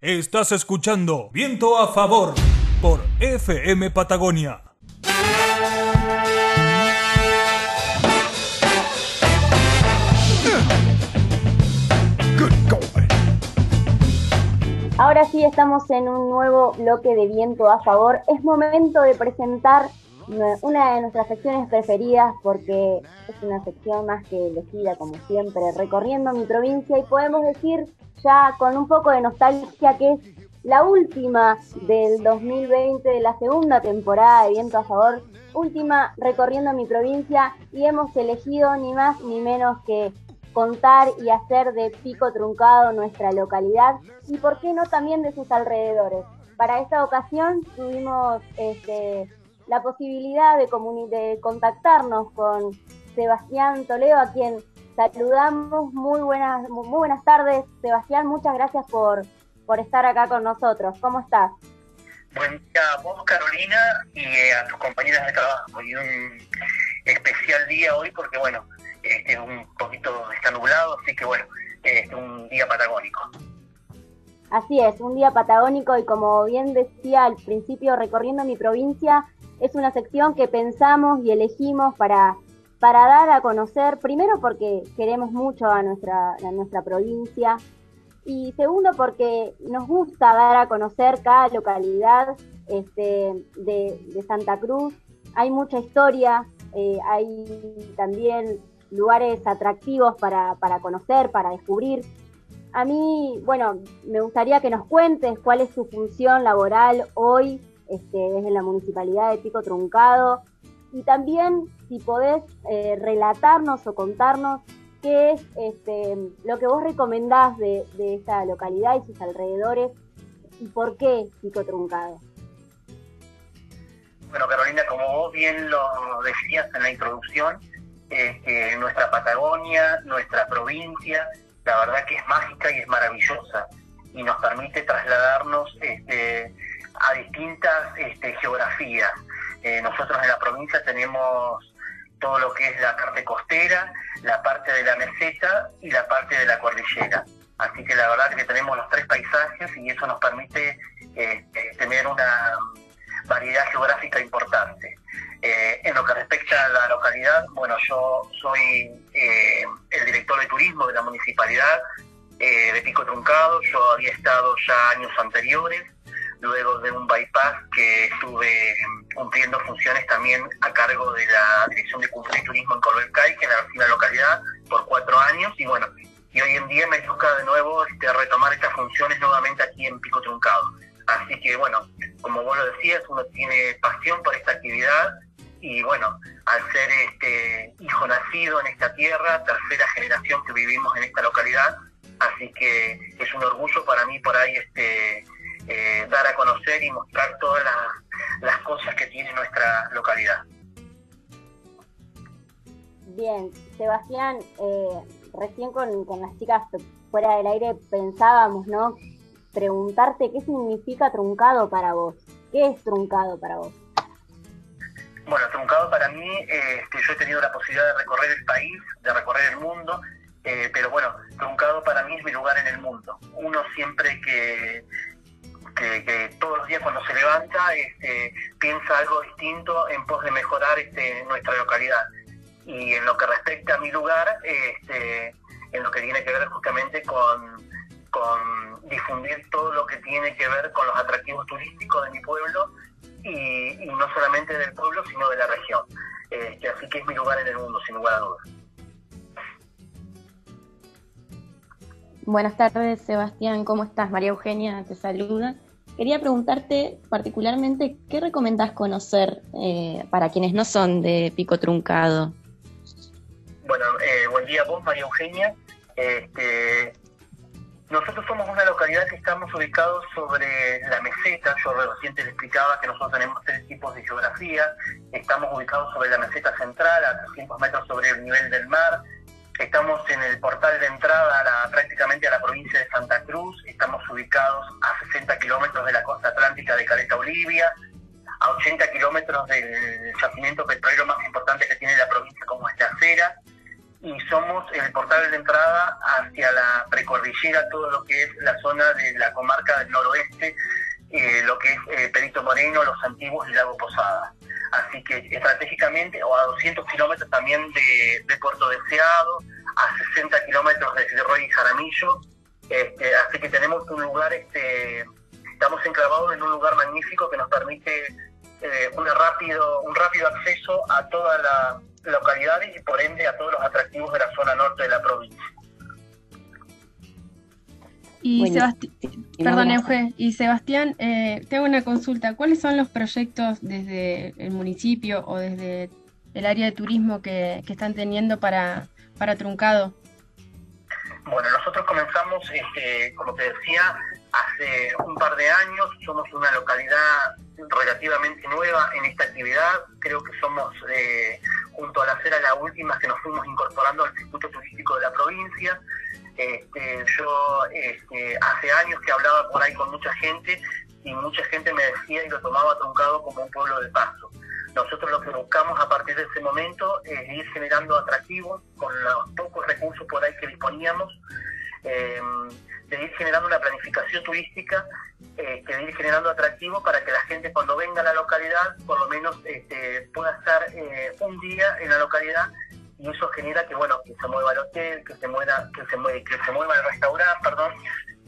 Estás escuchando Viento a Favor por FM Patagonia. Ahora sí estamos en un nuevo bloque de Viento a Favor. Es momento de presentar una de nuestras secciones preferidas porque es una sección más que elegida como siempre, recorriendo mi provincia y podemos decir ya con un poco de nostalgia que es la última del 2020 de la segunda temporada de Viento a Favor, última recorriendo mi provincia y hemos elegido ni más ni menos que contar y hacer de Pico Truncado nuestra localidad y por qué no también de sus alrededores. Para esta ocasión tuvimos este, la posibilidad de, de contactarnos con Sebastián Toledo, a quien saludamos. Muy buenas, muy buenas tardes, Sebastián. Muchas gracias por, por estar acá con nosotros. ¿Cómo estás? Buen día a vos, Carolina, y a tus compañeras de trabajo. Y un especial día hoy porque, bueno, este, un poquito está nublado, así que, bueno, es un día patagónico. Así es, un día patagónico y como bien decía al principio, recorriendo mi provincia, es una sección que pensamos y elegimos para, para dar a conocer, primero porque queremos mucho a nuestra, a nuestra provincia y segundo porque nos gusta dar a conocer cada localidad este, de, Santa Cruz. Hay mucha historia, eh, hay también lugares atractivos para, para conocer, para descubrir. A mí, bueno, me gustaría que nos cuentes cuál es su función laboral hoy este, desde la Municipalidad de Pico Truncado. Y también si podés eh, relatarnos o contarnos qué es este, lo que vos recomendás de, esta localidad y sus alrededores y por qué Pico Truncado. Bueno, Carolina, como vos bien lo decías en la introducción, este, nuestra Patagonia, nuestra provincia, la verdad que es mágica y es maravillosa y nos permite trasladarnos este, a distintas este, geografías. Eh, nosotros en la provincia tenemos todo lo que es la parte costera, la parte de la meseta y la parte de la cordillera. Así que la verdad que tenemos los tres paisajes y eso nos permite este, tener una variedad geográfica importante. Eh, en lo que respecta a la localidad, bueno, yo soy eh, el director de turismo de la municipalidad de Pico Truncado, yo había estado ya años anteriores luego de un bypass que estuve cumpliendo funciones también a cargo de la Dirección de Cultura y Turismo en Colbelcay, que en la localidad, por cuatro años, y bueno, y hoy en día me toca de nuevo este, retomar estas funciones nuevamente aquí en Pico Truncado. Así que bueno, como vos lo decías, uno tiene pasión por esta actividad y bueno, al ser este hijo nacido en esta tierra, tercera generación que vivimos en esta localidad, así que es un orgullo para mí por ahí este eh, dar a conocer y mostrar todas las, cosas que tiene nuestra localidad. Bien, Sebastián, eh, recién con, con, las chicas fuera del aire pensábamos, ¿no? Preguntarte qué significa truncado para vos. ¿Qué es truncado para vos? Bueno, truncado para mí, este, yo he tenido la posibilidad de recorrer el país, de recorrer el mundo, eh, pero bueno, truncado para mí es mi lugar en el mundo. Uno siempre que, que, todos los días cuando se levanta este, piensa algo distinto en pos de mejorar este, nuestra localidad. Y en lo que respecta a mi lugar, este, en lo que tiene que ver justamente con, difundir todo lo que tiene que ver con los atractivos turísticos de mi pueblo y, no solamente del pueblo, sino de la región. Este, así que es mi lugar en el mundo, sin lugar a dudas. Buenas tardes, Sebastián. ¿Cómo estás? María Eugenia te saluda. Quería preguntarte particularmente qué recomendás conocer eh, para quienes no son de Pico Truncado. Bueno, eh, buen día a vos, María Eugenia. Este, nosotros somos una localidad que estamos ubicados sobre la meseta. Yo recién te explicaba que nosotros tenemos tres tipos de geografía. Estamos ubicados sobre la meseta central, a 300 metros sobre el nivel del mar. Estamos en el portal de entrada prácticamente a la provincia de Santa Cruz, estamos ubicados a 60 kilómetros de la costa atlántica de Caleta Olivia, a 80 kilómetros del yacimiento petrolero más importante que tiene la provincia como es la Acera, y somos el portal de entrada hacia la precordillera, todo lo que es la zona de la comarca del noroeste, eh, lo que es eh, Perito Moreno, Los Antiguos y Lago Posada. Así que estratégicamente, o a 200 kilómetros también de, Puerto Deseado, a 60 kilómetros de Roy y Jaramillo. Este, así que tenemos un lugar, este, estamos enclavados en un lugar magnífico que nos permite eh, un, rápido, un rápido acceso a toda la localidades y por ende a todos los atractivos de la zona norte de la provincia. Y Sebastián, perdón, Euge, y Sebastián, eh, tengo una consulta. ¿Cuáles son los proyectos desde el municipio o desde el área de turismo que, están teniendo para, para Truncado? Bueno, nosotros comenzamos, este, como te decía, hace un par de años. Somos una localidad relativamente nueva en esta actividad. Creo que somos eh, junto a la cera la última que nos fuimos incorporando al circuito turístico de la provincia. Este, yo este, hace años que hablaba por ahí con mucha gente y mucha gente me decía y lo tomaba truncado como un pueblo de paso. Nosotros lo que buscamos a partir de ese momento es ir generando atractivos con los pocos recursos por ahí que disponíamos, eh, de ir generando una planificación turística eh, que ir generando atractivo para que la gente cuando venga a la localidad por lo menos este, pueda estar eh, un día en la localidad y eso genera que bueno que se mueva el hotel, que se mueva, que se mueva, que se mueva el restaurante, perdón,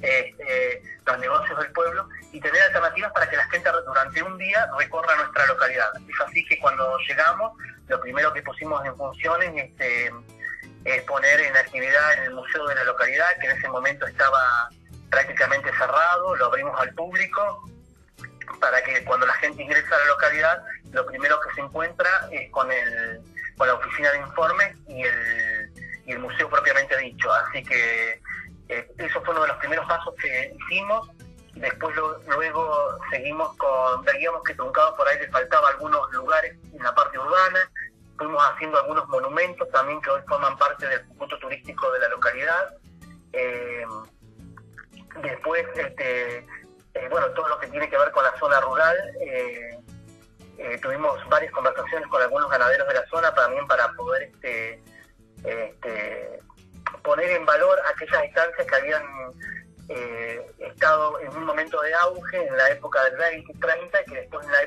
este, los negocios del pueblo y tener alternativas para que la gente durante un día recorra nuestra localidad. Es así que cuando llegamos, lo primero que pusimos en funciones este, es poner en actividad en el museo de la localidad, que en ese momento estaba prácticamente cerrado, lo abrimos al público para que cuando la gente ingresa a la localidad, lo primero que se encuentra es con, el, con la oficina de informes y el, y el museo propiamente dicho. Así que eh, eso fue uno de los primeros pasos que hicimos. Después luego seguimos con, veíamos que Truncado por ahí le faltaba algunos lugares en la parte urbana, fuimos haciendo algunos monumentos también que hoy forman parte del punto turístico de la localidad. Eh, Después, este, eh, bueno, todo lo que tiene que ver con la zona rural, eh, tuvimos varias conversaciones con algunos ganaderos de la zona también para poder este, este, poner en valor aquellas estancias que habían estado en un momento de auge en la época del 20 y 30 y que después en la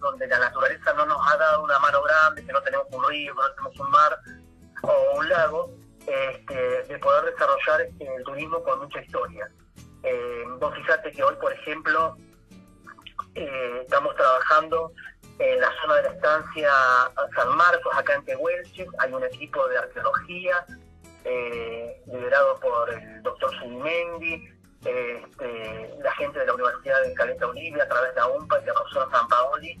donde la naturaleza no nos ha dado una mano grande, que no tenemos un río, que no tenemos un mar o un lago, este, de poder desarrollar este, el turismo con mucha historia. Eh, vos fíjate que hoy, por ejemplo, estamos trabajando en la zona de la estancia San Marcos, acá en Tehuelche, hay un equipo de arqueología eh, liderado por el doctor Subimendi, este, la gente de la Universidad de Caleta Olivia a través de la UMPA y la profesora San Paoli,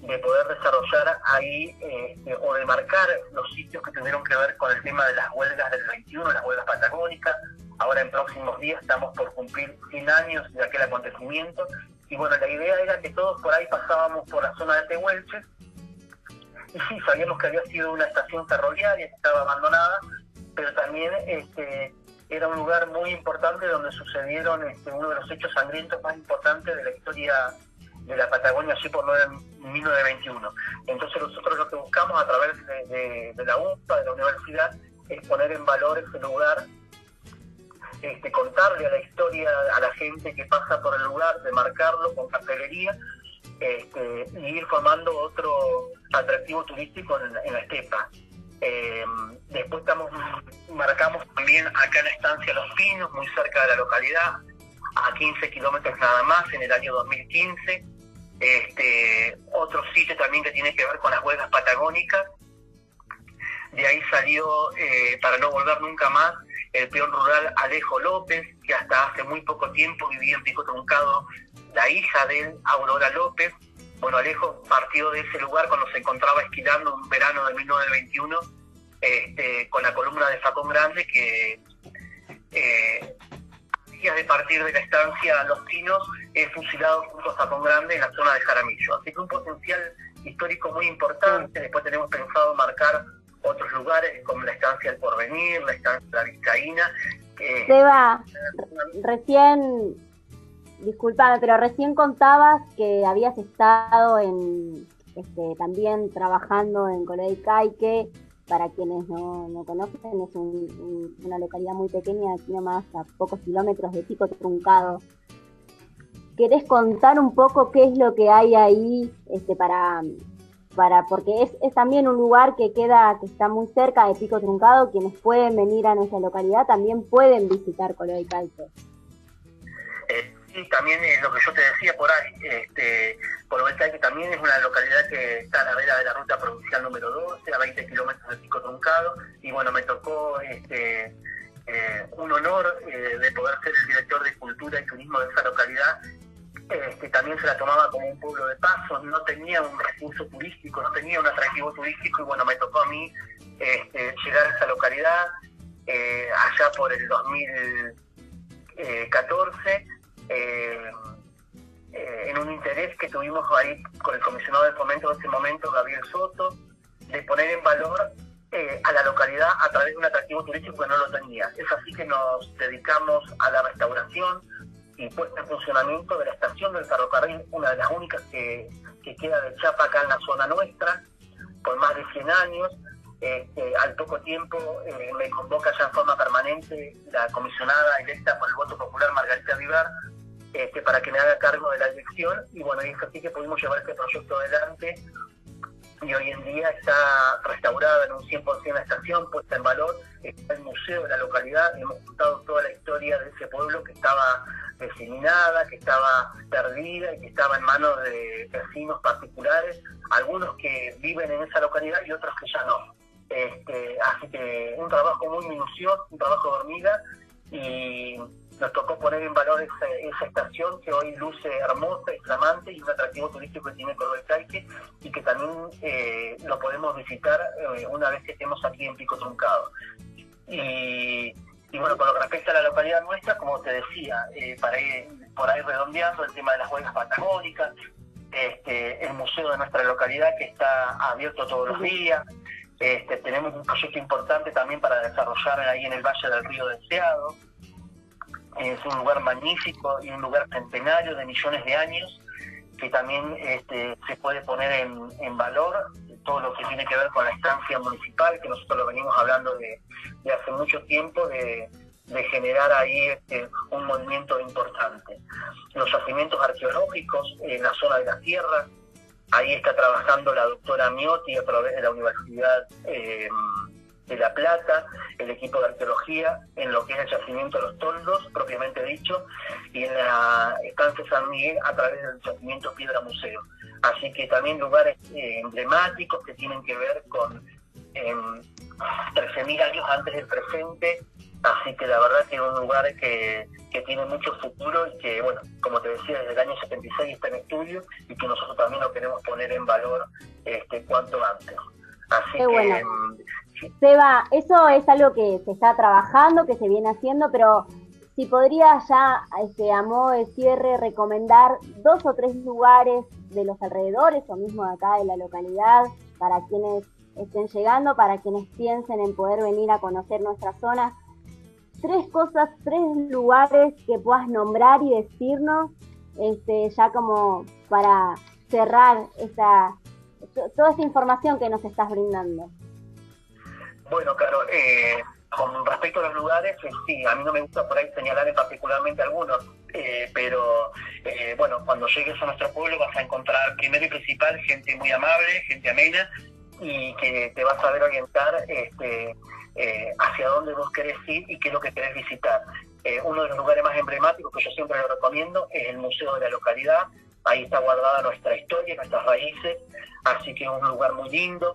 de poder desarrollar ahí este, o de marcar los sitios que tuvieron que ver con el tema de las huelgas del 21, las huelgas patagónicas. Ahora en próximos días estamos por cumplir 100 años de aquel acontecimiento. Y bueno, la idea era que todos por ahí pasábamos por la zona de Tehuelche. Y sí, sabíamos que había sido una estación ferroviaria que estaba abandonada, pero también este, era un lugar muy importante donde sucedieron este, uno de los hechos sangrientos más importantes de la historia de la Patagonia, así por 1921. Entonces nosotros lo que buscamos a través de, la UPA, de la universidad, es poner en valor ese lugar, este, contarle a la historia a la gente que pasa por el lugar, de marcarlo con cartelería este, y ir formando otro atractivo turístico en la estepa. Eh, después estamos, marcamos también acá en la estancia Los Pinos, muy cerca de la localidad, a 15 kilómetros nada más, en el año 2015. Este, otro sitio también que tiene que ver con las huelgas patagónicas. De ahí salió, eh, para no volver nunca más, el peón rural Alejo López, que hasta hace muy poco tiempo vivía en Pico Truncado, la hija de él, Aurora López, bueno, Alejo partió de ese lugar cuando se encontraba esquilando un verano de 1921 este, con la columna de Facón Grande que eh, días de partir de la estancia Los Pinos es fusilado junto a Facón Grande en la zona de Jaramillo. Así que un potencial histórico muy importante. Después tenemos pensado marcar otros lugares como la estancia del Porvenir, la estancia la Vizcaína. Seba, recién, disculpame, pero recién contabas que habías estado en este, también trabajando en Caique, para quienes no, no conocen, es una localidad muy pequeña, aquí nomás a pocos kilómetros de Pico Truncado. ¿Querés contar un poco qué es lo que hay ahí este, para, para porque es, también un lugar que queda, que está muy cerca de Pico Truncado, quienes pueden venir a nuestra localidad también pueden visitar Coloicalco. Eh, también es lo que yo te decía por ahí, este, que también es una localidad que está a la vera de la ruta provincial número 12, a 20 kilómetros de Pico Truncado, y bueno, me tocó este, eh, un honor eh, de poder ser el director de Cultura y Turismo de esa localidad este, también se la tomaba como un pueblo de paso, no tenía un recurso turístico, no tenía un atractivo turístico y bueno, me tocó a mí este, llegar a esa localidad eh, allá por el 2014 eh, eh, en un interés que tuvimos ahí con el comisionado de fomento de ese momento, Gabriel Soto, de poner en valor a la localidad a través de un atractivo turístico que no lo tenía. Es así que nos dedicamos a la restauración, y puesta en funcionamiento de la estación del ferrocarril, una de las únicas que, queda de Chapa acá en la zona nuestra, por más de 100 años. Este, al poco tiempo eh, me convoca ya en forma permanente la comisionada electa por el voto popular Margarita Vivar este, para que me haga cargo de la elección y bueno, y es así que pudimos llevar este proyecto adelante y hoy en día está restaurada en un 100% la estación, puesta en valor, está el museo de la localidad, hemos contado toda la historia de ese pueblo que estaba diseminada, que estaba perdida y que estaba en manos de vecinos particulares, algunos que viven en esa localidad y otros que ya no. Este, así que un trabajo muy minucioso, un trabajo de hormiga. Y nos tocó poner en valor esa, estación que hoy luce hermosa y flamante y un atractivo turístico que tiene Caique y que también eh, lo podemos visitar eh, una vez que estemos aquí en Pico Truncado. Y y bueno, con lo que respecta a la localidad nuestra, como te decía, eh, para ir por ahí redondeando el tema de las huelgas patagónicas, este, el museo de nuestra localidad que está abierto todos los días. Este, tenemos un proyecto importante también para desarrollar ahí en el Valle del Río Deseado. Es un lugar magnífico y un lugar centenario de millones de años que también este, se puede poner en, en valor todo lo que tiene que ver con la estancia municipal, que nosotros lo venimos hablando de, hace mucho tiempo, de, generar ahí este, un movimiento importante. Los yacimientos arqueológicos en la zona de la tierra, ahí está trabajando la doctora Miotti a través de la Universidad eh, de La Plata, el equipo de arqueología, en lo que es el yacimiento de los toldos, propiamente dicho, y en la estancia San Miguel a través del yacimiento Piedra Museo. Así que también lugares eh, emblemáticos que tienen que ver con eh, 13.000 años antes del presente. Así que la verdad que es un lugar que, tiene mucho futuro y que, bueno, como te decía, desde el año 76 está en estudio y que nosotros también lo queremos poner en valor este cuanto antes. Así que. Seba, eso es algo que se está trabajando, que se viene haciendo, pero si podría ya, este, a modo de cierre, recomendar dos o tres lugares de los alrededores o mismo de acá de la localidad para quienes estén llegando, para quienes piensen en poder venir a conocer nuestra zona. Tres cosas, tres lugares que puedas nombrar y decirnos, este, ya como para cerrar esta, toda esta información que nos estás brindando. Bueno, claro, eh, con respecto a los lugares, eh, sí, a mí no me gusta por ahí señalar particularmente algunos, eh, pero eh, bueno, cuando llegues a nuestro pueblo vas a encontrar primero y principal gente muy amable, gente amena y que te va a saber orientar este, hacia dónde vos querés ir y qué es lo que querés visitar. uno de los lugares más emblemáticos que yo siempre lo recomiendo es el Museo de la Localidad, ahí está guardada nuestra historia, nuestras raíces, así que es un lugar muy lindo.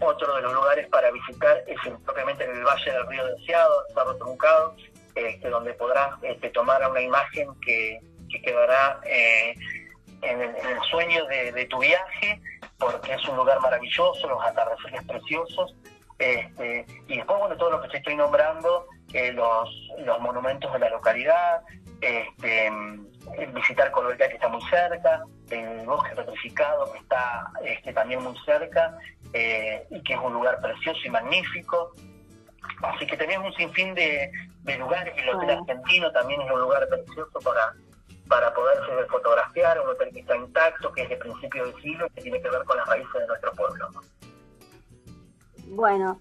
Otro de los lugares para visitar es propiamente en el Valle del Río Deseado, Cerro Truncado, este, donde podrás este, tomar una imagen que, quedará eh, en, el, sueño de, tu viaje, porque es un lugar maravilloso, los atardeceres preciosos, este, y después, bueno, todo lo que te estoy nombrando, eh, los monumentos de la localidad, este, visitar Colorado que está muy cerca, el bosque petrificado que está este, también muy cerca, eh, y que es un lugar precioso y magnífico. Así que tenemos un sinfín de, lugares, el Hotel Argentino también es un lugar precioso para, para poderse fotografiar, un hotel que está intacto, que es de principio del siglo y que tiene que ver con las raíces de nuestro pueblo. Bueno,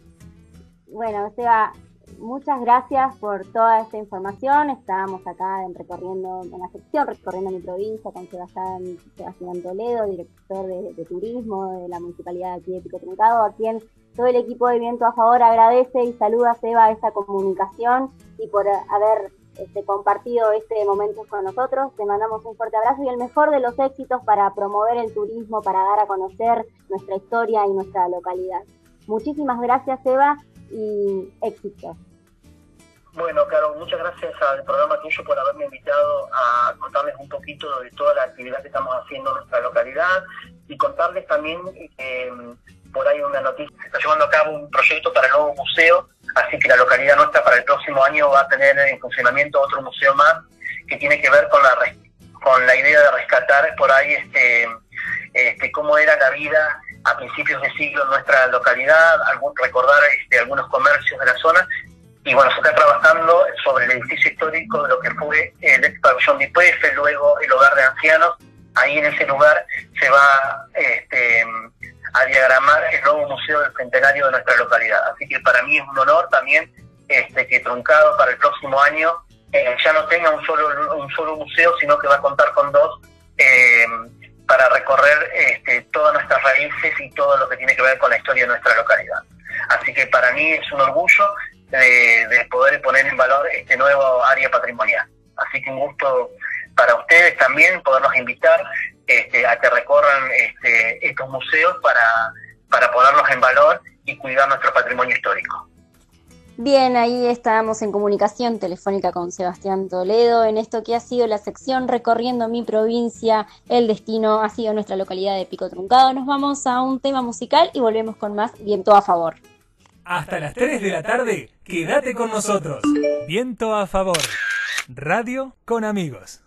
bueno, Seba, muchas gracias por toda esta información. Estábamos acá en recorriendo en la sección, recorriendo mi provincia con Sebastián, Sebastián Toledo, director de, turismo de la municipalidad de aquí de Pico Truncado, a quien todo el equipo de Viento a Favor agradece y saluda a Seba esta comunicación y por haber este, compartido este momento con nosotros. Te mandamos un fuerte abrazo y el mejor de los éxitos para promover el turismo, para dar a conocer nuestra historia y nuestra localidad. Muchísimas gracias, Eva, y éxito. Bueno, claro, muchas gracias al programa tuyo por haberme invitado a contarles un poquito de toda la actividad que estamos haciendo en nuestra localidad y contarles también mm, por ahí una noticia, se está llevando a cabo un proyecto para el nuevo museo, así que la localidad nuestra para el próximo año va a tener en funcionamiento otro museo más que tiene que ver con la con la idea de rescatar por ahí este, este cómo era la vida a principios de siglo nuestra localidad, algún, recordar este, algunos comercios de la zona. Y bueno, se está trabajando sobre el edificio histórico de lo que fue el ex pabellón de IPF, luego el hogar de ancianos. Ahí en ese lugar se va este, a diagramar el nuevo museo del centenario de nuestra localidad. Así que para mí es un honor también este, que Truncado para el próximo año eh, ya no tenga un solo, un solo museo, sino que va a contar con dos. Eh, para recorrer este, todas nuestras raíces y todo lo que tiene que ver con la historia de nuestra localidad. Así que para mí es un orgullo de, poder poner en valor este nuevo área patrimonial. Así que un gusto para ustedes también podernos invitar este, a que recorran este, estos museos para, para ponerlos en valor y cuidar nuestro patrimonio histórico. Bien, ahí estábamos en comunicación telefónica con Sebastián Toledo en esto que ha sido la sección recorriendo mi provincia. El destino ha sido nuestra localidad de Pico Truncado. Nos vamos a un tema musical y volvemos con más Viento a favor. Hasta las 3 de la tarde, quédate con nosotros. Viento a favor. Radio con amigos.